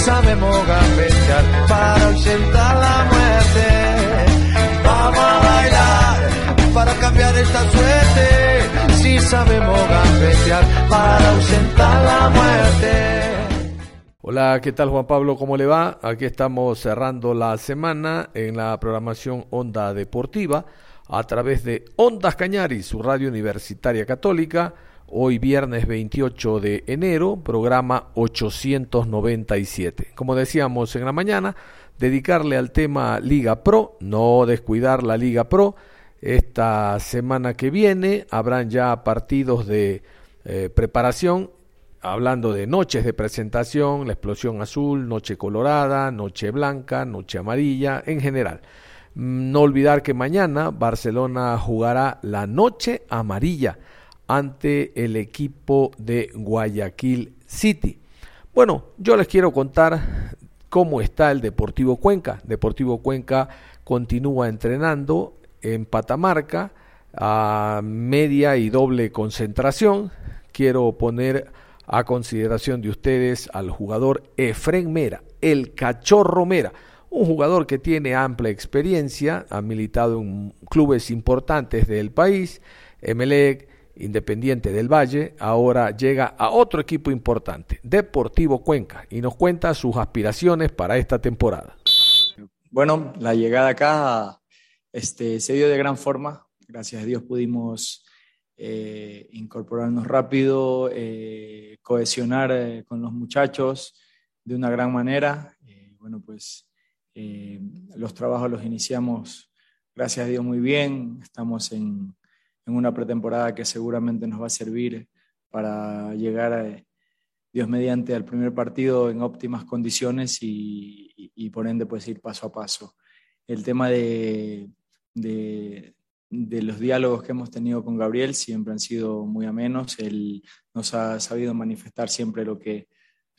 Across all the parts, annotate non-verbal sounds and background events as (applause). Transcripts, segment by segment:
Sabemos gambetear para ausentar la muerte. Vamos a bailar para cambiar esta suerte. Si sabemos gambetear para ausentar la muerte. Hola, ¿qué tal Juan Pablo? ¿Cómo le va? Aquí estamos cerrando la semana en la programación Onda Deportiva a través de Ondas Cañaris, su radio universitaria católica Hoy viernes 28 de enero, programa 897. Como decíamos en la mañana, dedicarle al tema Liga Pro, no descuidar la Liga Pro. Esta semana que viene habrán ya partidos de eh, preparación, hablando de noches de presentación, la explosión azul, noche colorada, noche blanca, noche amarilla, en general. Mm, no olvidar que mañana Barcelona jugará la noche amarilla ante el equipo de Guayaquil City. Bueno, yo les quiero contar cómo está el Deportivo Cuenca. Deportivo Cuenca continúa entrenando en Patamarca a media y doble concentración. Quiero poner a consideración de ustedes al jugador Efren Mera, el cachorro Mera, un jugador que tiene amplia experiencia, ha militado en clubes importantes del país, Emelec, Independiente del Valle, ahora llega a otro equipo importante, Deportivo Cuenca, y nos cuenta sus aspiraciones para esta temporada. Bueno, la llegada acá este, se dio de gran forma. Gracias a Dios pudimos eh, incorporarnos rápido, eh, cohesionar eh, con los muchachos de una gran manera. bueno, pues los trabajos los iniciamos, gracias a Dios, muy bien. Estamos en, en una pretemporada que seguramente nos va a servir para llegar, a, Dios mediante, al primer partido en óptimas condiciones y, por ende pues ir paso a paso. El tema de, de, los diálogos que hemos tenido con Gabriel siempre han sido muy amenos. Él nos ha sabido manifestar siempre lo que,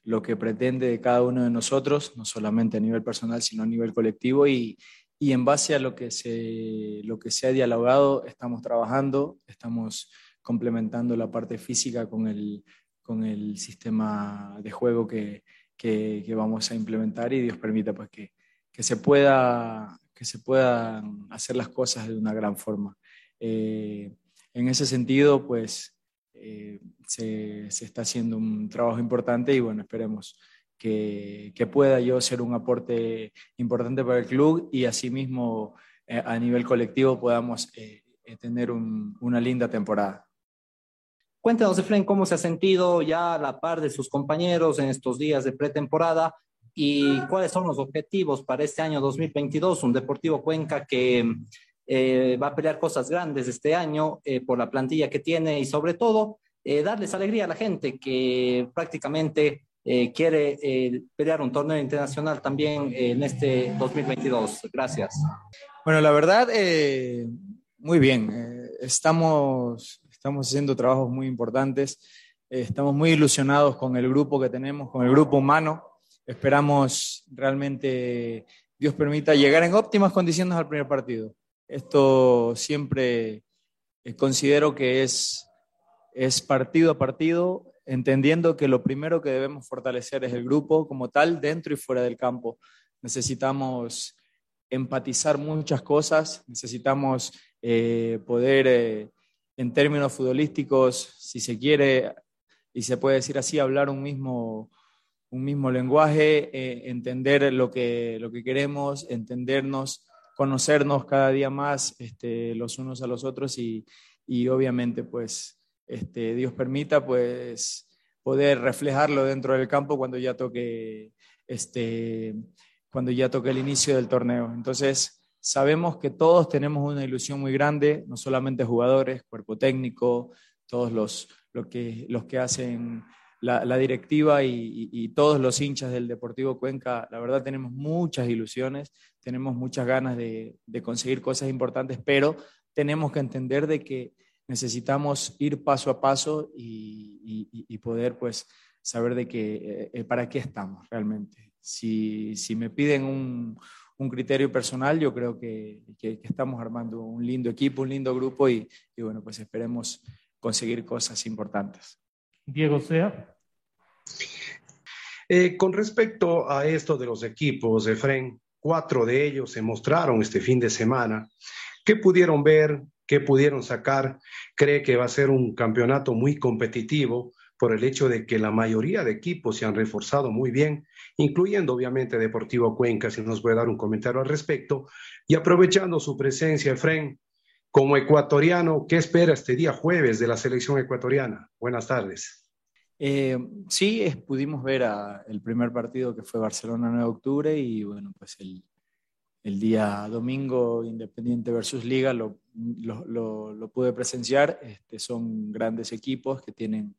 lo que pretende de cada uno de nosotros, no solamente a nivel personal, sino a nivel colectivo. Y, y en base a lo que se, lo que se ha dialogado, estamos trabajando, estamos complementando la parte física con el, con el sistema de juego que, que, vamos a implementar y Dios permita pues, que, que, se pueda, que se puedan hacer las cosas de una gran forma. Eh, en ese sentido, pues eh, se, se, está haciendo un trabajo importante y bueno, esperemos que, pueda yo ser un aporte importante para el club y asimismo eh, a nivel colectivo podamos eh, eh, tener una linda temporada. Cuéntanos, Efren, cómo se ha sentido ya a la par de sus compañeros en estos días de pretemporada y cuáles son los objetivos para este año 2022, un Deportivo Cuenca que va a pelear cosas grandes este año por la plantilla que tiene y sobre todo darles alegría a la gente que prácticamente eh, quiere eh, pelear un torneo internacional también en este 2022. Gracias. Bueno, la verdad, eh, muy bien. estamos, estamos haciendo trabajos muy importantes. estamos muy ilusionados con el grupo que tenemos, con el grupo humano. Esperamos realmente, Dios permita, llegar en óptimas condiciones al primer partido. Esto siempre considero que es, es partido a partido entendiendo que lo primero que debemos fortalecer es el grupo como tal, dentro y fuera del campo. Necesitamos empatizar muchas cosas, necesitamos eh, poder, eh, en términos futbolísticos, si se quiere, y se puede decir así, hablar un mismo, un mismo lenguaje, eh, entender lo que, lo que queremos, entendernos, conocernos cada día más este, los unos a los otros y, y obviamente pues este, Dios permita, pues poder reflejarlo dentro del campo cuando ya toque este, cuando ya toque el inicio del torneo. Entonces, sabemos que todos tenemos una ilusión muy grande, no solamente jugadores, cuerpo técnico, todos los, que, los que hacen la, directiva y, todos los hinchas del Deportivo Cuenca, la verdad tenemos muchas ilusiones, tenemos muchas ganas de, conseguir cosas importantes, pero tenemos que entender de que necesitamos ir paso a paso y, poder pues saber de que, eh, eh, para qué estamos realmente. Si, me piden un, criterio personal, yo creo que, estamos armando un lindo equipo, un lindo grupo y, bueno, pues esperemos conseguir cosas importantes. Diego Sea. Eh, con respecto a esto de los equipos, Efren, cuatro de ellos se mostraron este fin de semana. ¿Qué pudieron ver? ¿Qué pudieron sacar? ¿Cree que va a ser un campeonato muy competitivo por el hecho de que la mayoría de equipos se han reforzado muy bien, incluyendo obviamente Deportivo Cuenca, si nos puede dar un comentario al respecto? Y aprovechando su presencia, Efren, como ecuatoriano, ¿qué espera este día jueves de la selección ecuatoriana? Buenas tardes. Eh, sí, pudimos ver el primer partido que fue Barcelona 9 de octubre y bueno, pues el, día domingo Independiente versus Liga lo, pude presenciar. Este, son grandes equipos que tienen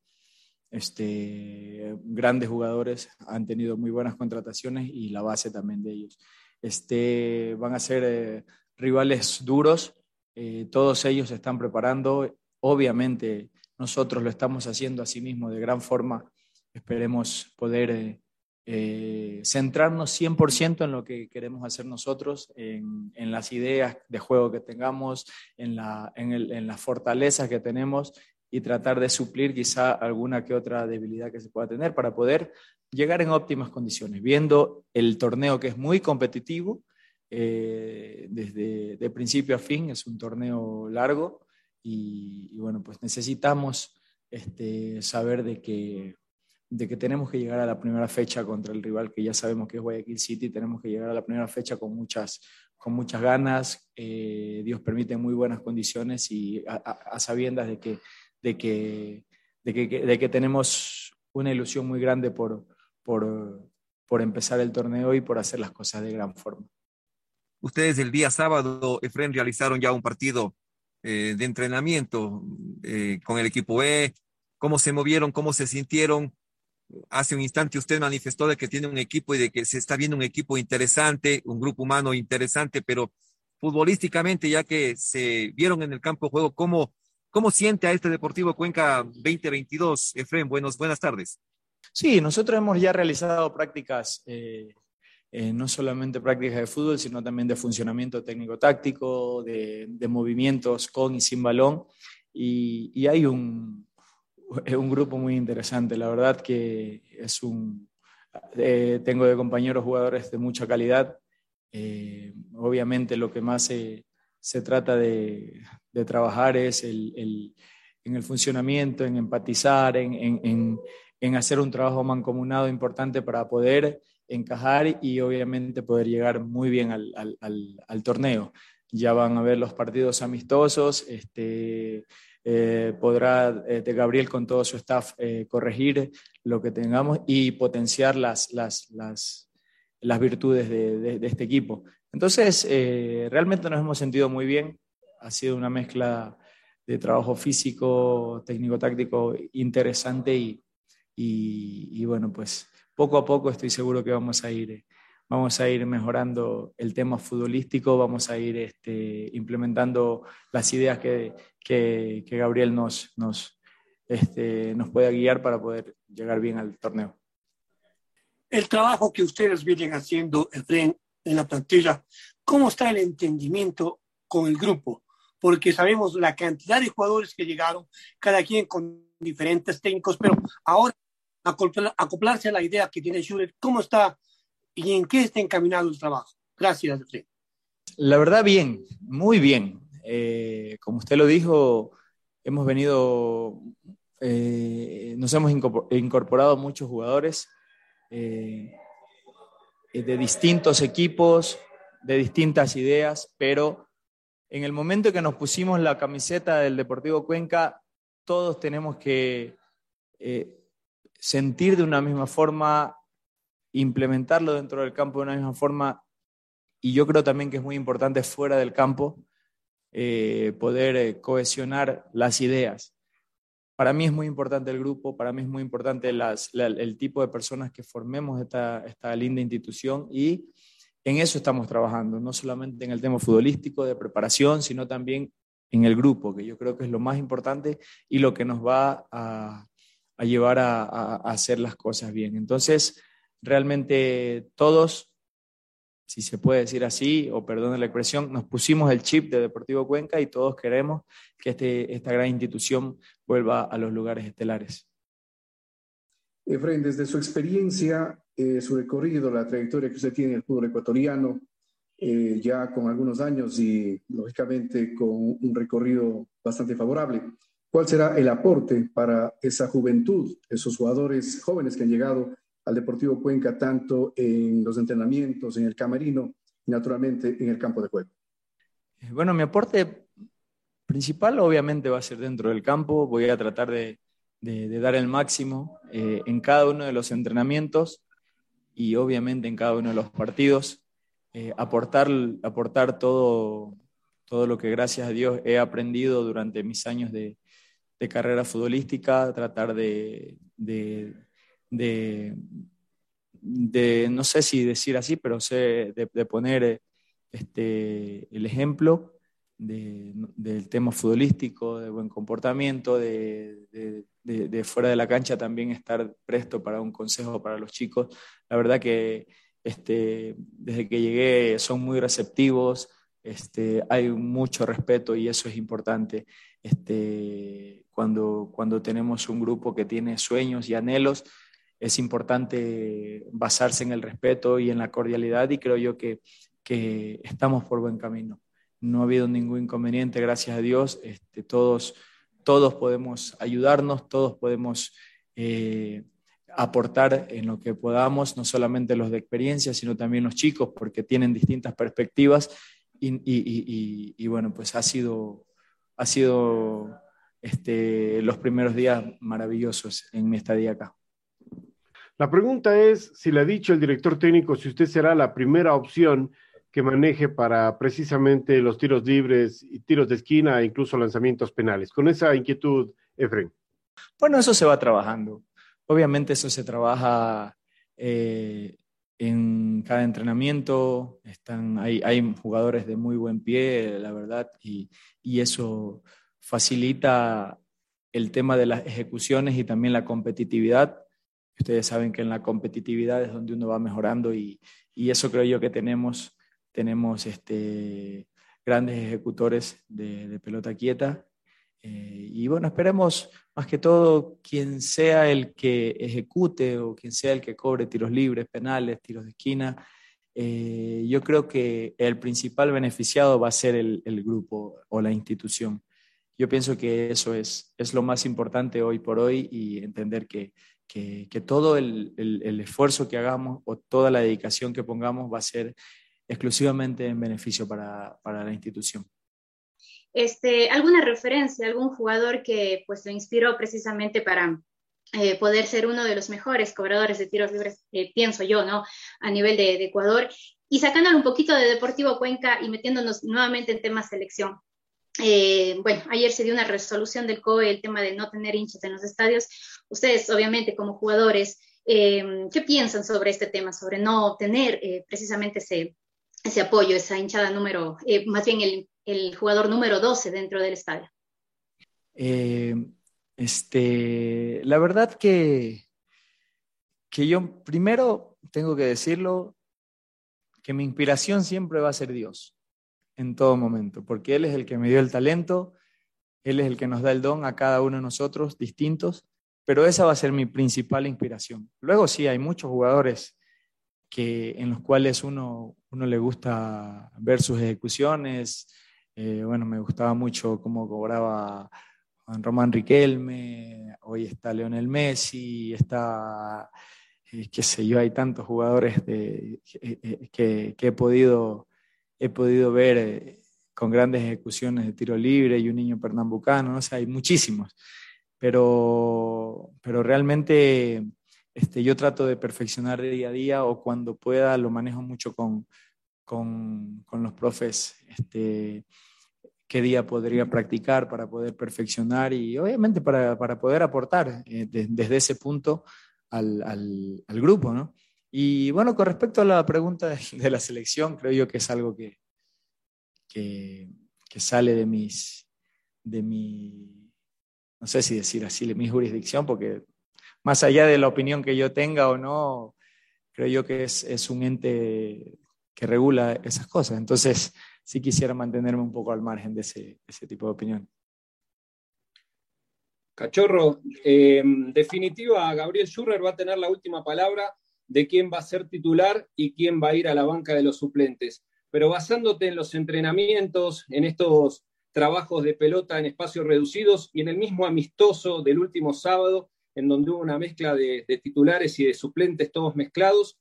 este, grandes jugadores, han tenido muy buenas contrataciones y la base también de ellos. Este, van a ser eh, rivales duros, eh, todos ellos se están preparando, obviamente nosotros lo estamos haciendo así mismo de gran forma. Esperemos poder eh, eh, centrarnos 100% en lo que queremos hacer nosotros, en, las ideas de juego que tengamos, en, la, en, las fortalezas que tenemos y tratar de suplir quizá alguna que otra debilidad que se pueda tener para poder llegar en óptimas condiciones, viendo el torneo que es muy competitivo, eh, desde de principio a fin, es un torneo largo, y, bueno, pues necesitamos este, saber de que, de que tenemos que llegar a la primera fecha contra el rival que ya sabemos que es Guayaquil City, tenemos que llegar a la primera fecha con muchas, con muchas ganas, eh, Dios permite muy buenas condiciones y a, sabiendas de que, de, que, de, que, de que tenemos una ilusión muy grande por, por, por empezar el torneo y por hacer las cosas de gran forma. Ustedes el día sábado, Efren, realizaron ya un partido eh, de entrenamiento eh, con el equipo E, cómo se movieron, cómo se sintieron. Hace un instante usted manifestó de que tiene un equipo y de que se está viendo un equipo interesante, un grupo humano interesante, pero futbolísticamente, ya que se vieron en el campo de juego, ¿cómo, cómo siente a este Deportivo Cuenca 2022? Efren, buenos, buenas tardes. Sí, nosotros hemos ya realizado prácticas eh, eh, no solamente prácticas de fútbol, sino también de funcionamiento técnico-táctico, de, movimientos con y sin balón. Y, hay un, un, grupo muy interesante, la verdad que es un... Eh, tengo de compañeros jugadores de mucha calidad. Eh, obviamente lo que más se, se trata de, de, trabajar es el, el, en el funcionamiento, en empatizar, en, en, en hacer un trabajo mancomunado importante para poder encajar y obviamente poder llegar muy bien al, al, torneo. Ya van a ver los partidos amistosos, este, eh, podrá eh, Gabriel con todo su staff eh, corregir lo que tengamos y potenciar las, las, las, las virtudes de, de, este equipo. Entonces, realmente nos hemos sentido muy bien, ha sido una mezcla de trabajo físico, técnico-táctico interesante y, y, y bueno, pues poco a poco estoy seguro que vamos a ir, vamos a ir mejorando el tema futbolístico, vamos a ir este, implementando las ideas que, que, Gabriel nos, nos, este, nos pueda guiar para poder llegar bien al torneo. El trabajo que ustedes vienen haciendo, Efren, en la plantilla, ¿cómo está el entendimiento con el grupo? Porque sabemos la cantidad de jugadores que llegaron, cada quien con diferentes técnicos, pero ahora acoplarse a la idea que tiene Schurer, cómo está y en qué está encaminado el trabajo. Gracias, La verdad, bien, muy bien. Eh, como usted lo dijo, hemos venido, eh, nos hemos incorporado muchos jugadores eh, de distintos equipos, de distintas ideas, pero en el momento que nos pusimos la camiseta del Deportivo Cuenca, todos tenemos que sentir de una misma forma implementarlo dentro del campo de una misma forma y yo creo también que es muy importante fuera del campo eh, poder eh, cohesionar las ideas. Para mí es muy importante el grupo, para mí es muy importante el tipo de personas que formemos esta, esta linda institución y en eso estamos trabajando, no solamente en el tema futbolístico de preparación, sino también en el grupo, que yo creo que es lo más importante y lo que nos va a, llevar a, hacer las cosas bien. Entonces, realmente todos, si se puede decir así, o perdone la expresión, nos pusimos el chip de Deportivo Cuenca y todos queremos que este, esta gran institución vuelva a los lugares estelares. Efraín, desde su experiencia, eh, su recorrido, la trayectoria que usted tiene en el fútbol ecuatoriano, eh, ya con algunos años y lógicamente con un recorrido bastante favorable. ¿Cuál será el aporte para esa juventud, esos jugadores jóvenes que han llegado al Deportivo Cuenca, tanto en los entrenamientos, en el camerino y naturalmente en el campo de juego? Eh, bueno, mi aporte principal obviamente va a ser dentro del campo. Voy a tratar de, de, dar el máximo eh, en cada uno de los entrenamientos y obviamente en cada uno de los partidos. Eh, aportar aportar todo, todo lo que gracias a Dios he aprendido durante mis años de, de carrera futbolística, tratar de, de, de, no sé si decir así, pero sé de, poner este, el ejemplo del tema futbolístico, de buen comportamiento, de, de, fuera de la cancha también estar presto para un consejo para los chicos. La verdad que este, desde que llegué son muy receptivos, este, hay mucho respeto y eso es importante. Este, cuando, cuando tenemos un grupo que tiene sueños y anhelos, es importante basarse en el respeto y en la cordialidad y creo yo que, que estamos por buen camino. No ha habido ningún inconveniente, gracias a Dios. Este, todos todos podemos ayudarnos, todos podemos eh, aportar en lo que podamos, no solamente los de experiencia, sino también los chicos, porque tienen distintas perspectivas y, bueno, pues ha sido, ha sido este, los primeros días maravillosos en mi estadía acá. La pregunta es si le ha dicho el director técnico si usted será la primera opción que maneje para precisamente los tiros libres y tiros de esquina e incluso lanzamientos penales. Con esa inquietud, Efren. Bueno, eso se va trabajando. Obviamente eso se trabaja eh, en cada entrenamiento. Están, hay, jugadores de muy buen pie, la verdad, y eso facilita el tema de las ejecuciones y también la competitividad. Ustedes saben que en la competitividad es donde uno va mejorando y, y eso creo yo que tenemos tenemos este, grandes ejecutores de, pelota quieta. Eh, y bueno, esperemos más que todo quien sea el que ejecute o quien sea el que cobre tiros libres, penales, tiros de esquina. Eh, yo creo que el principal beneficiado va a ser el, grupo o la institución. Yo pienso que eso es, es lo más importante hoy por hoy y entender que, que, que todo el, el, el, esfuerzo que hagamos o toda la dedicación que pongamos va a ser exclusivamente en beneficio para, para la institución. Este, ¿Alguna referencia, algún jugador que pues lo inspiró precisamente para eh, poder ser uno de los mejores cobradores de tiros libres, eh, pienso yo, ¿no? A nivel de, de, Ecuador. Y sacándole un poquito de Deportivo Cuenca y metiéndonos nuevamente en temas selección. Eh, bueno, ayer se dio una resolución del COE, el tema de no tener hinchas en los estadios. Ustedes, obviamente, como jugadores, ¿qué piensan sobre este tema, sobre no tener precisamente ese, apoyo, esa hinchada número, eh, más bien el, el, jugador número 12 dentro del estadio? Eh, este, la verdad que, que yo primero tengo que decirlo, que mi inspiración siempre va a ser Dios, en todo momento, porque Él es el que me dio el talento, Él es el que nos da el don a cada uno de nosotros distintos, pero esa va a ser mi principal inspiración. Luego sí, hay muchos jugadores que, en los cuales uno, le gusta ver sus ejecuciones. Eh, bueno, me gustaba mucho cómo cobraba Juan Román Riquelme, hoy está Leonel Messi, está, eh, qué sé yo, hay tantos jugadores eh, que, que, he, podido, he podido ver con grandes ejecuciones de tiro libre y un niño pernambucano, no sé, hay muchísimos, pero, pero realmente este, yo trato de perfeccionar día a día o cuando pueda lo manejo mucho con, con, con los profes. Este, qué día podría practicar para poder perfeccionar y obviamente para, para poder aportar eh, desde ese punto al, al, al, grupo, ¿no? Y bueno, con respecto a la pregunta (laughs) de, la selección, creo yo que es algo que, que, que sale de mis, de mi, no sé si decir así, mi jurisdicción, porque más allá de la opinión que yo tenga o no, creo yo que es, es un ente que regula esas cosas. Entonces, sí quisiera mantenerme un poco al margen de ese, ese tipo de opinión. Cachorro, en definitiva, Gabriel Schurrer va a tener la última palabra de quién va a ser titular y quién va a ir a la banca de los suplentes. Pero basándote en los entrenamientos, en estos trabajos de pelota en espacios reducidos y en el mismo amistoso del último sábado, en donde hubo una mezcla de, titulares y de suplentes todos mezclados,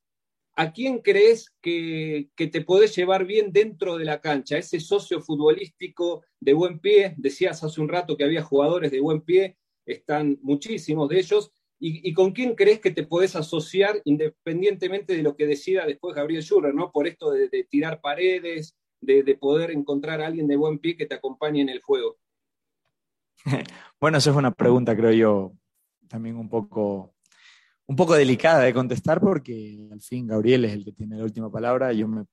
¿a quién crees que, te podés llevar bien dentro de la cancha? Ese socio futbolístico de buen pie, decías hace un rato que había jugadores de buen pie, están muchísimos de ellos. ¿Y, con quién crees que te podés asociar independientemente de lo que decida después Gabriel Schurrer, ¿no? Por esto de, tirar paredes, de, de, poder encontrar a alguien de buen pie que te acompañe en el juego. (laughs) Bueno, eso es una pregunta, creo yo, también un poco un poco delicada de contestar porque al fin Gabriel es el que tiene la última palabra. Yo, me,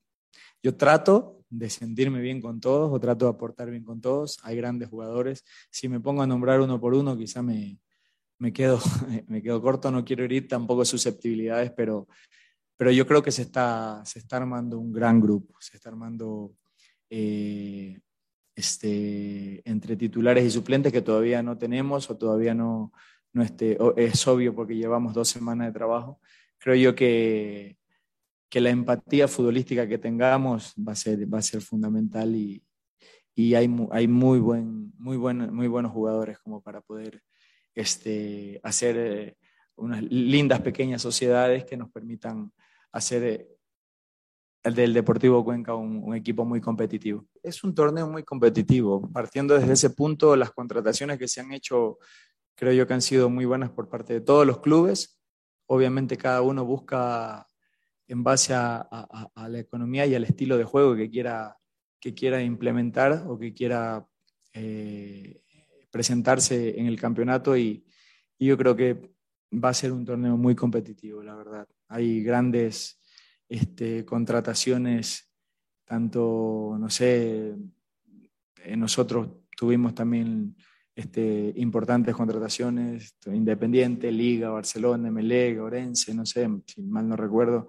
yo trato de sentirme bien con todos o trato de aportar bien con todos. Hay grandes jugadores. Si me pongo a nombrar uno por uno, quizá me, me, quedo, (laughs) me quedo corto. No quiero herir tampoco susceptibilidades, pero, pero yo creo que se está, se está armando un gran grupo. Se está armando eh, este, entre titulares y suplentes que todavía no tenemos o todavía no no es obvio porque llevamos dos semanas de trabajo. Creo yo que, que la empatía futbolística que tengamos va a ser, va a ser fundamental y, y hay, hay muy, buen, muy, buen, muy buenos jugadores como para poder este, hacer eh, unas lindas pequeñas sociedades que nos permitan hacer eh, el del Deportivo Cuenca un, equipo muy competitivo. Es un torneo muy competitivo. Partiendo desde ese punto, las contrataciones que se han hecho creo yo que han sido muy buenas por parte de todos los clubes. Obviamente cada uno busca en base a, la economía y al estilo de juego que quiera, que quiera implementar o que quiera eh, presentarse en el campeonato y, yo creo que va a ser un torneo muy competitivo, la verdad. Hay grandes este, contrataciones, tanto, no sé, nosotros tuvimos también este, importantes contrataciones, Independiente, Liga, Barcelona, Melega, Orense, no sé, si mal no recuerdo,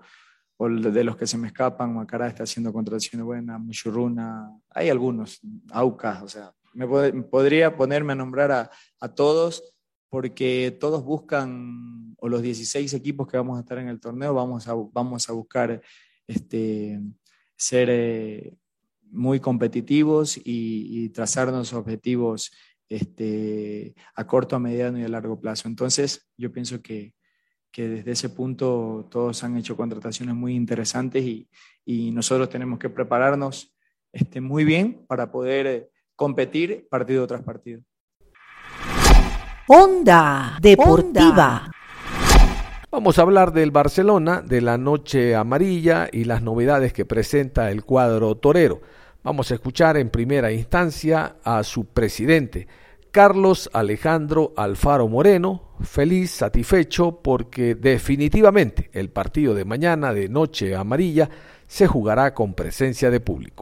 o de los que se me escapan, Macará está haciendo contrataciones buenas, Muchurruna, hay algunos, Aucas, o sea, me podría ponerme a nombrar a, a, todos porque todos buscan, o los 16 equipos que vamos a estar en el torneo, vamos a, vamos a buscar este, ser eh, muy competitivos y, y trazarnos objetivos este, a corto, a mediano y a largo plazo. Entonces, yo pienso que, que desde ese punto todos han hecho contrataciones muy interesantes y, y nosotros tenemos que prepararnos este, muy bien para poder eh, competir partido tras partido. Onda Deportiva. Vamos a hablar del Barcelona, de la noche amarilla y las novedades que presenta el cuadro torero. Vamos a escuchar en primera instancia a su presidente, Carlos Alejandro Alfaro Moreno, feliz, satisfecho, porque definitivamente el partido de mañana de Noche Amarilla se jugará con presencia de público.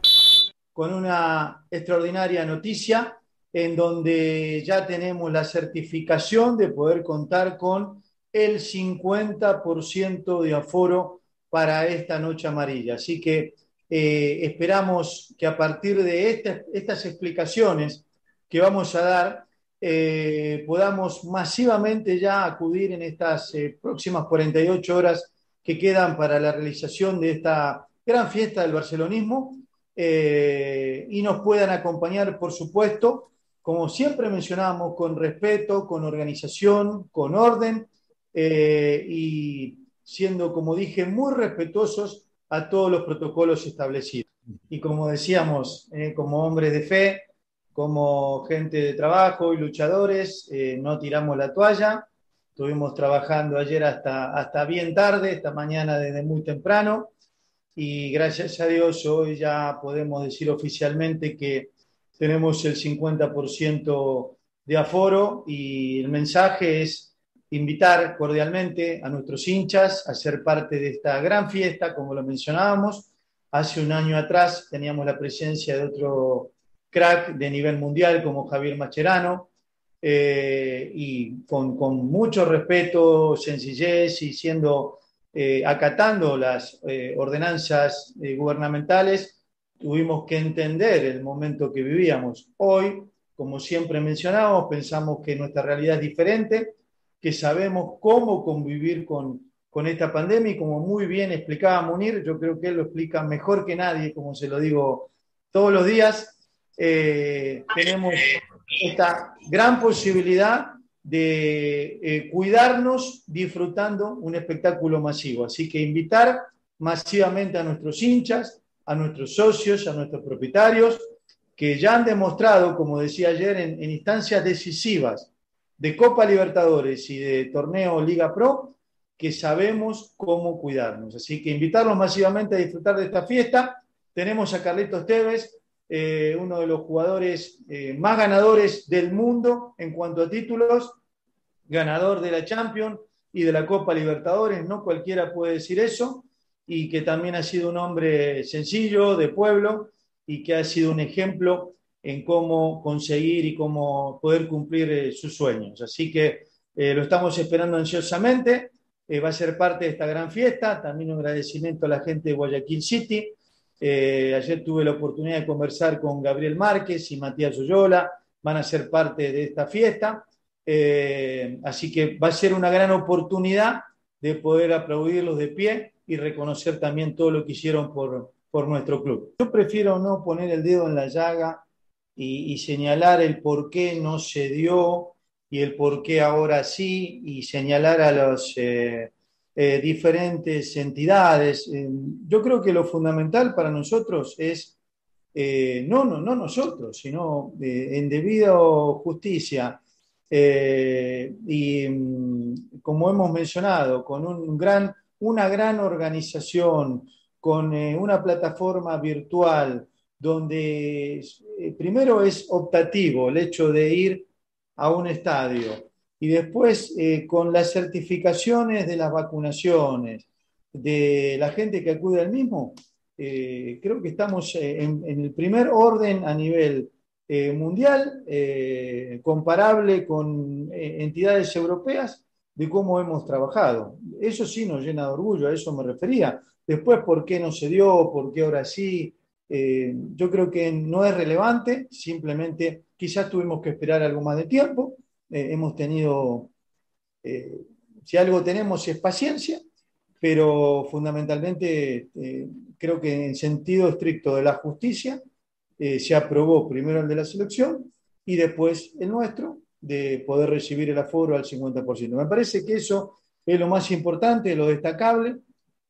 Con una extraordinaria noticia en donde ya tenemos la certificación de poder contar con el 50% de aforo para esta Noche Amarilla. Así que eh, esperamos que a partir de estas explicaciones que vamos a dar, eh, podamos masivamente ya acudir en estas eh, próximas 48 horas que quedan para la realización de esta gran fiesta del barcelonismo y nos puedan acompañar, por supuesto, como siempre mencionamos, con respeto, con organización, con orden y siendo, como dije, muy respetuosos a todos los protocolos establecidos. Y como decíamos, eh, como hombres de fe, como gente de trabajo y luchadores, eh, no tiramos la toalla, Estuvimos trabajando ayer hasta, hasta bien tarde, esta mañana desde muy temprano, y gracias a Dios hoy ya podemos decir oficialmente que tenemos el 50% de aforo y el mensaje es invitar cordialmente a nuestros hinchas a ser parte de esta gran fiesta, como lo mencionábamos. Hace un año atrás teníamos la presencia de otro crack de nivel mundial como Javier Macherano, eh, y con, mucho respeto, sencillez y siendo, eh, acatando las eh, ordenanzas gubernamentales, tuvimos que entender el momento que vivíamos. Hoy, como siempre mencionamos, pensamos que nuestra realidad es diferente, que sabemos cómo convivir con, con esta pandemia y como muy bien explicaba Munir, yo creo que él lo explica mejor que nadie, como se lo digo todos los días, eh, tenemos esta gran posibilidad de eh, cuidarnos disfrutando un espectáculo masivo. Así que invitar masivamente a nuestros hinchas, a nuestros socios, a nuestros propietarios, que ya han demostrado, como decía ayer, en, instancias decisivas de Copa Libertadores y de torneo Liga Pro, que sabemos cómo cuidarnos. Así que invitarlos masivamente a disfrutar de esta fiesta. Tenemos a Carlitos Tevez, eh, uno de los jugadores eh, más ganadores del mundo en cuanto a títulos, ganador de la Champions y de la Copa Libertadores, no cualquiera puede decir eso, y que también ha sido un hombre sencillo, de pueblo, y que ha sido un ejemplo en cómo conseguir y cómo poder cumplir eh, sus sueños. Así que eh, lo estamos esperando ansiosamente, eh, va a ser parte de esta gran fiesta, también un agradecimiento a la gente de Guayaquil City, ayer tuve la oportunidad de conversar con Gabriel Márquez y Matías Oyola, van a ser parte de esta fiesta. Así que va a ser una gran oportunidad de poder aplaudirlos de pie y reconocer también todo lo que hicieron por, por nuestro club. Yo prefiero no poner el dedo en la llaga y, señalar el por qué no se dio y el por qué ahora sí y señalar a los... Eh, eh, diferentes entidades. Eh, yo creo que lo fundamental para nosotros es, no, no, no nosotros, sino en debido justicia. y mm, como hemos mencionado, con un gran, una gran organización, con una plataforma virtual, donde primero es optativo el hecho de ir a un estadio, y después, eh, con las certificaciones de las vacunaciones, de la gente que acude al mismo, eh, creo que estamos eh, en, el primer orden a nivel eh, mundial, eh, comparable con eh, entidades europeas, de cómo hemos trabajado. Eso sí nos llena de orgullo, a eso me refería. Después, ¿por qué no se dio? ¿Por qué ahora sí? yo creo que no es relevante, simplemente quizás tuvimos que esperar algo más de tiempo eh, hemos tenido, eh, si algo tenemos es paciencia, pero fundamentalmente eh, creo que en sentido estricto de la justicia eh, se aprobó primero el de la selección y después el nuestro de poder recibir el aforo al 50%. Me parece que eso es lo más importante, lo destacable.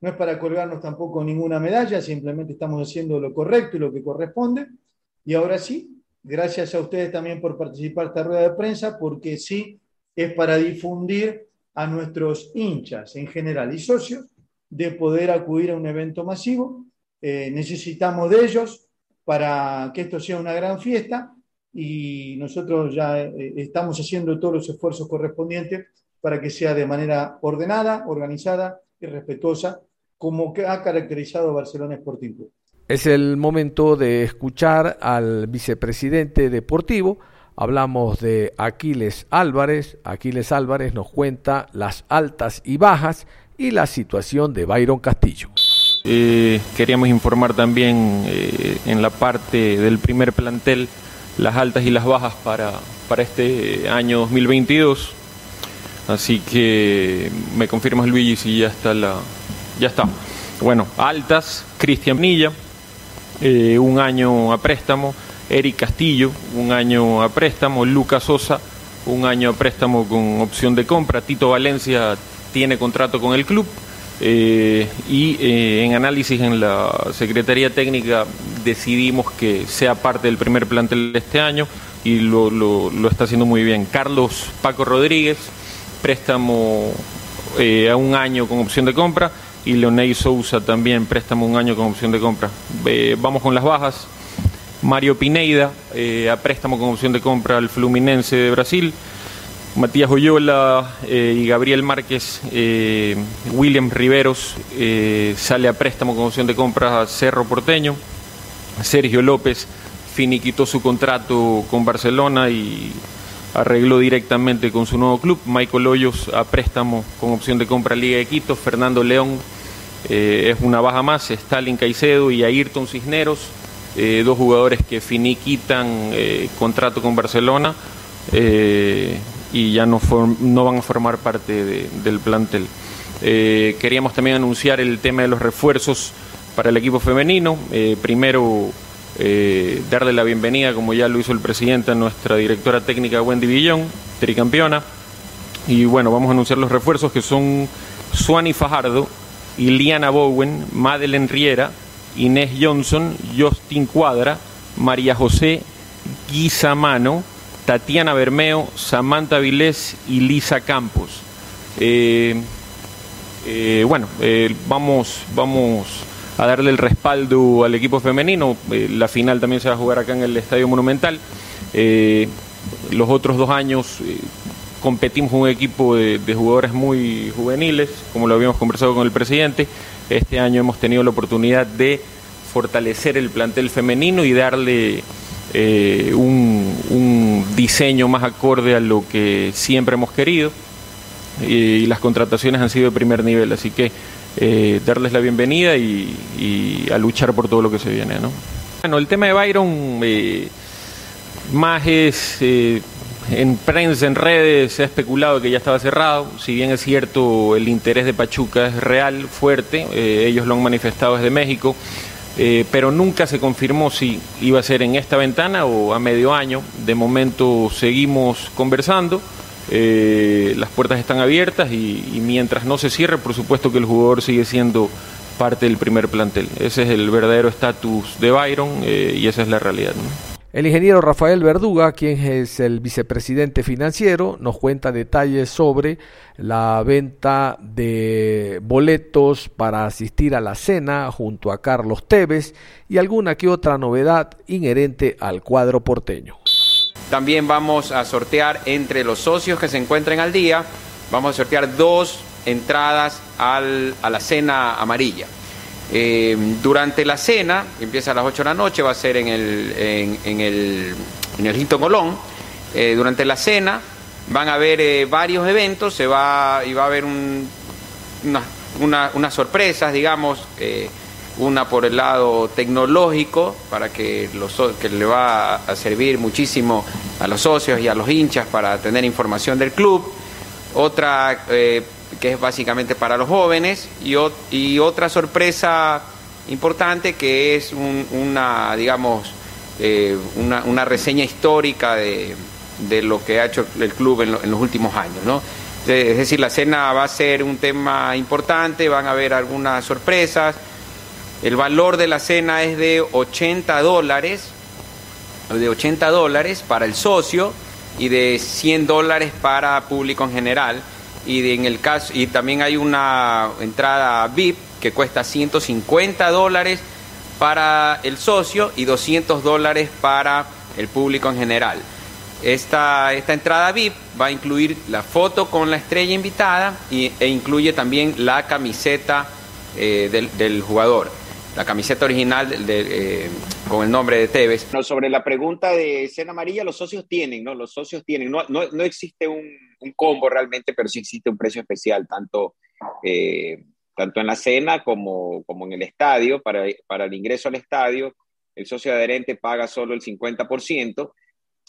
No es para colgarnos tampoco ninguna medalla, simplemente estamos haciendo lo correcto y lo que corresponde. Y ahora sí, Gracias a ustedes también por participar en esta rueda de prensa, porque sí es para difundir a nuestros hinchas en general y socios de poder acudir a un evento masivo. Eh, necesitamos de ellos para que esto sea una gran fiesta y nosotros ya eh, estamos haciendo todos los esfuerzos correspondientes para que sea de manera ordenada, organizada y respetuosa, como ha caracterizado Barcelona Sporting Club. Es el momento de escuchar al vicepresidente deportivo. Hablamos de Aquiles Álvarez. Aquiles Álvarez nos cuenta las altas y bajas y la situación de Byron Castillo. Eh, queríamos informar también eh, en la parte del primer plantel las altas y las bajas para, para este año 2022. Así que me confirmas Luigi si ya está la ya está. Bueno, altas, Cristian Nilla, eh, un año a préstamo, Eric Castillo, un año a préstamo, Lucas Sosa, un año a préstamo con opción de compra, Tito Valencia tiene contrato con el club eh, y eh, en análisis en la Secretaría Técnica decidimos que sea parte del primer plantel de este año y lo, lo, está haciendo muy bien. Carlos Paco Rodríguez, préstamo a un año con opción de compra y Leonel Sousa también préstamo un año con opción de compra. vamos con las bajas. Mario Pineida a préstamo con opción de compra al Fluminense de Brasil. Matías Oyola y Gabriel Márquez, William Riveros sale a préstamo con opción de compra a Cerro Porteño. Sergio López finiquitó su contrato con Barcelona y arregló directamente con su nuevo club. Michael Hoyos a préstamo con opción de compra Liga de Quito. Fernando León eh, es una baja más. Stalin Caicedo y Ayrton Cisneros, eh, dos jugadores que finiquitan eh, contrato con Barcelona y ya no, no, van a formar parte del plantel. queríamos también anunciar el tema de los refuerzos para el equipo femenino. primero eh, darle la bienvenida, como ya lo hizo el presidente, a nuestra directora técnica Wendy Villón, tricampeona. Y bueno, vamos a anunciar los refuerzos que son Suani Fajardo, Iliana Bowen, Madeleine Riera, Inés Johnson, Justin Cuadra, María José Guisamano, Tatiana Bermeo, Samantha Vilés y Lisa Campos. Eh, eh, bueno, vamos, vamos a darle el respaldo al equipo femenino. Eh, la final también se va a jugar acá en el Estadio Monumental. Eh, los otros dos años eh, competimos con un equipo de, jugadores muy juveniles, como lo habíamos conversado con el presidente. Este año hemos tenido la oportunidad de fortalecer el plantel femenino y darle un, un, diseño más acorde a lo que siempre hemos querido. y las contrataciones han sido de primer nivel, así que eh, darles la bienvenida y, a luchar por todo lo que se viene. ¿no? Bueno, el tema de Byron eh, más eh, en prensa, en redes se ha especulado que ya estaba cerrado, si bien es cierto el interés de Pachuca es real, fuerte, ellos lo han manifestado desde México, pero nunca se confirmó si iba a ser en esta ventana o a medio año, de momento seguimos conversando. Eh, las puertas están abiertas y, mientras no se cierre, por supuesto que el jugador sigue siendo parte del primer plantel. Ese es el verdadero estatus de Byron eh, y esa es la realidad. El ingeniero Rafael Verduga, quien es el vicepresidente financiero, nos cuenta detalles sobre la venta de boletos para asistir a la cena junto a Carlos Tevez y alguna que otra novedad inherente al cuadro porteño. También vamos a sortear entre los socios que se encuentren al día, vamos a sortear dos entradas a la cena amarilla. Eh, durante la cena, empieza a las 8 de la noche, va a ser en el, en, el, en el Colón. Eh, durante la cena van a haber eh, varios eventos, se va, y va a haber unas sorpresas, digamos una por el lado tecnológico, para que, los, que le va a servir muchísimo a los socios y a los hinchas para tener información del club, otra eh, que es básicamente para los jóvenes y, otra sorpresa importante que es una, digamos, eh, una, reseña histórica de, lo que ha hecho el club en, en los últimos años, ¿no? Es decir, la cena va a ser un tema importante, van a haber algunas sorpresas, el valor de la cena es de 80 dólares, de 80 dólares para el socio y de 100 dólares para público en general. Y en el caso y también hay una entrada VIP que cuesta 150 dólares para el socio y 200 dólares para el público en general. Esta, esta entrada VIP va a incluir la foto con la estrella invitada y, e incluye también la camiseta eh, del, del jugador la camiseta original eh, con el nombre de Tevez. Sobre la pregunta de cena amarilla, los socios tienen, ¿no? Los socios tienen. No, no, no existe un, combo realmente, pero sí existe un precio especial, tanto, eh, tanto en la cena como, como en el estadio. Para, para el ingreso al estadio, el socio adherente paga solo el 50%.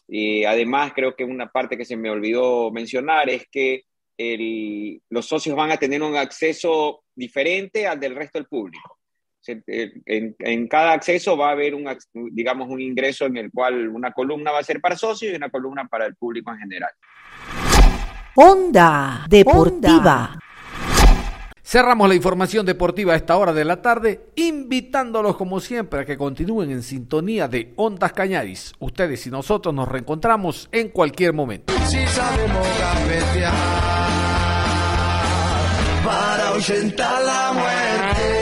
Y además, creo que una parte que se me olvidó mencionar es que el, los socios van a tener un acceso diferente al del resto del público. Eh, en, cada acceso va a haber un, digamos, un ingreso en el cual una columna va a ser para socios y una columna para el público en general. Onda Deportiva. Cerramos la información deportiva a esta hora de la tarde, invitándolos como siempre a que continúen en sintonía de Ondas Cañaris. Ustedes y nosotros nos reencontramos en cualquier momento. Si sabemos gambetear para ahuyentar la muerte.